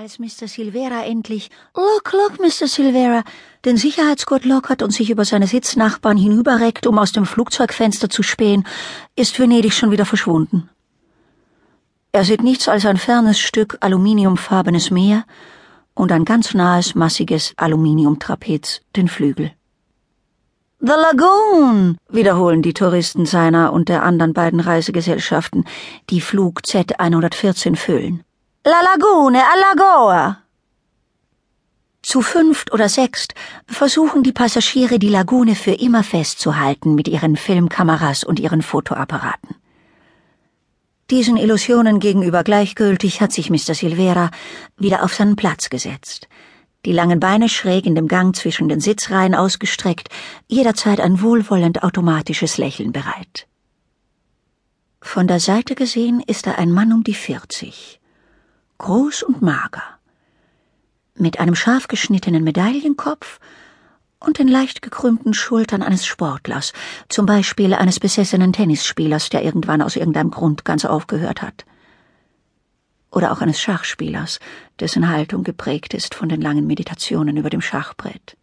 Als Mr. Silvera endlich Look, look, Mr. Silvera den Sicherheitsgurt lockert und sich über seine Sitznachbarn hinüberreckt, um aus dem Flugzeugfenster zu spähen, ist Venedig schon wieder verschwunden. Er sieht nichts als ein fernes Stück aluminiumfarbenes Meer und ein ganz nahes, massiges Aluminiumtrapez, den Flügel. The Lagoon, wiederholen die Touristen seiner und der anderen beiden Reisegesellschaften, die Flug Z114 füllen. La Lagune, a Lagoa. Zu fünft oder sechst versuchen die Passagiere die Lagune für immer festzuhalten mit ihren Filmkameras und ihren Fotoapparaten. Diesen Illusionen gegenüber gleichgültig hat sich Mr. Silvera wieder auf seinen Platz gesetzt, die langen Beine schräg in dem Gang zwischen den Sitzreihen ausgestreckt, jederzeit ein wohlwollend automatisches Lächeln bereit. Von der Seite gesehen ist er ein Mann um die vierzig groß und mager, mit einem scharf geschnittenen Medaillenkopf und den leicht gekrümmten Schultern eines Sportlers, zum Beispiel eines besessenen Tennisspielers, der irgendwann aus irgendeinem Grund ganz aufgehört hat. Oder auch eines Schachspielers, dessen Haltung geprägt ist von den langen Meditationen über dem Schachbrett.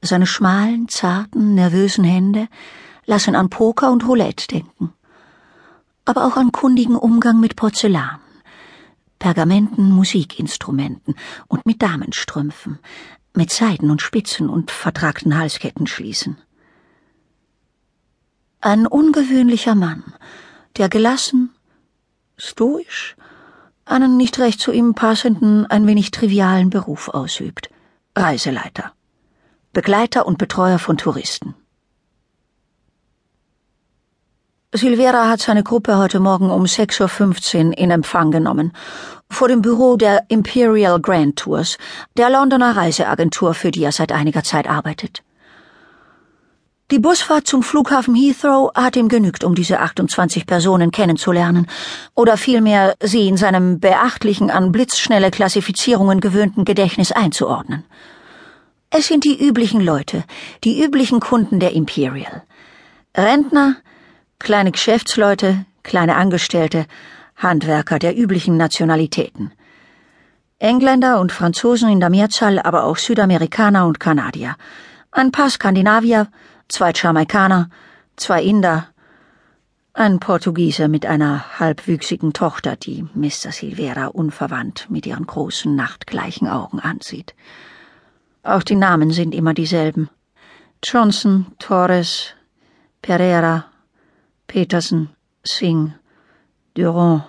Seine schmalen, zarten, nervösen Hände lassen an Poker und Roulette denken aber auch an kundigen Umgang mit Porzellan, Pergamenten, Musikinstrumenten und mit Damenstrümpfen, mit Seiden und Spitzen und vertragten Halsketten schließen. Ein ungewöhnlicher Mann, der gelassen, stoisch, einen nicht recht zu ihm passenden, ein wenig trivialen Beruf ausübt. Reiseleiter. Begleiter und Betreuer von Touristen. Silvera hat seine Gruppe heute Morgen um 6.15 Uhr in Empfang genommen. Vor dem Büro der Imperial Grand Tours, der Londoner Reiseagentur, für die er seit einiger Zeit arbeitet. Die Busfahrt zum Flughafen Heathrow hat ihm genügt, um diese 28 Personen kennenzulernen, oder vielmehr sie in seinem beachtlichen, an blitzschnelle Klassifizierungen gewöhnten Gedächtnis einzuordnen. Es sind die üblichen Leute, die üblichen Kunden der Imperial. Rentner, kleine Geschäftsleute, kleine Angestellte, Handwerker der üblichen Nationalitäten. Engländer und Franzosen in der Mehrzahl, aber auch Südamerikaner und Kanadier. Ein paar Skandinavier, zwei Jamaikaner, zwei Inder, ein Portugiese mit einer halbwüchsigen Tochter, die Mr. Silvera unverwandt mit ihren großen, nachtgleichen Augen ansieht. Auch die Namen sind immer dieselben. Johnson, Torres, Pereira, Petersen, Singh, Durand.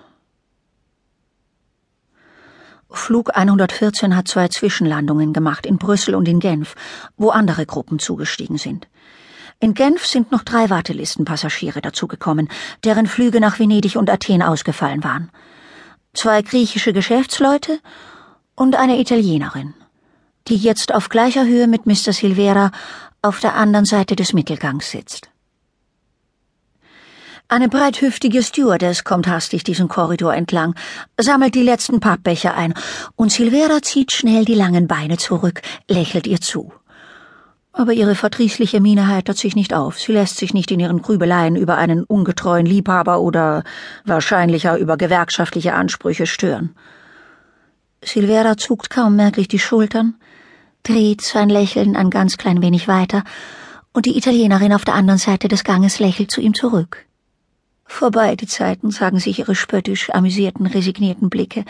Flug 114 hat zwei Zwischenlandungen gemacht, in Brüssel und in Genf, wo andere Gruppen zugestiegen sind. In Genf sind noch drei Wartelistenpassagiere dazugekommen, deren Flüge nach Venedig und Athen ausgefallen waren. Zwei griechische Geschäftsleute und eine Italienerin, die jetzt auf gleicher Höhe mit Mr. Silvera auf der anderen Seite des Mittelgangs sitzt. Eine breithüftige Stewardess kommt hastig diesen Korridor entlang, sammelt die letzten Pappbecher ein, und Silvera zieht schnell die langen Beine zurück, lächelt ihr zu. Aber ihre verdrießliche Miene heitert sich nicht auf, sie lässt sich nicht in ihren Grübeleien über einen ungetreuen Liebhaber oder wahrscheinlicher über gewerkschaftliche Ansprüche stören. Silvera zuckt kaum merklich die Schultern, dreht sein Lächeln ein ganz klein wenig weiter, und die Italienerin auf der anderen Seite des Ganges lächelt zu ihm zurück. Vorbei die Zeiten, sagen sich ihre spöttisch amüsierten, resignierten Blicke,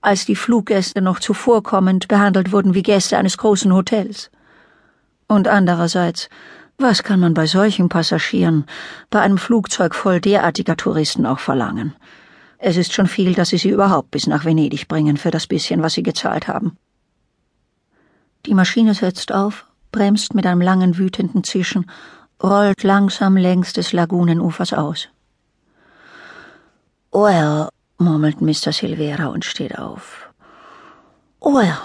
als die Fluggäste noch zuvorkommend behandelt wurden wie Gäste eines großen Hotels. Und andererseits, was kann man bei solchen Passagieren, bei einem Flugzeug voll derartiger Touristen auch verlangen? Es ist schon viel, dass sie sie überhaupt bis nach Venedig bringen für das bisschen, was sie gezahlt haben. Die Maschine setzt auf, bremst mit einem langen, wütenden Zischen, rollt langsam längs des Lagunenufers aus. Well, murmelt Mr. Silvera und steht auf. Well.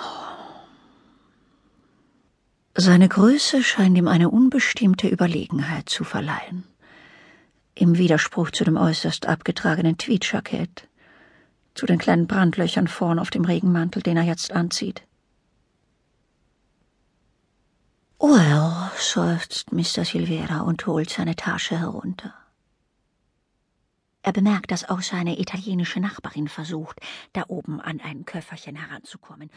Seine Größe scheint ihm eine unbestimmte Überlegenheit zu verleihen. Im Widerspruch zu dem äußerst abgetragenen Tweedjackett, zu den kleinen Brandlöchern vorn auf dem Regenmantel, den er jetzt anzieht. Well, seufzt Mr. Silvera und holt seine Tasche herunter. Er bemerkt, dass auch seine italienische Nachbarin versucht, da oben an ein Köfferchen heranzukommen.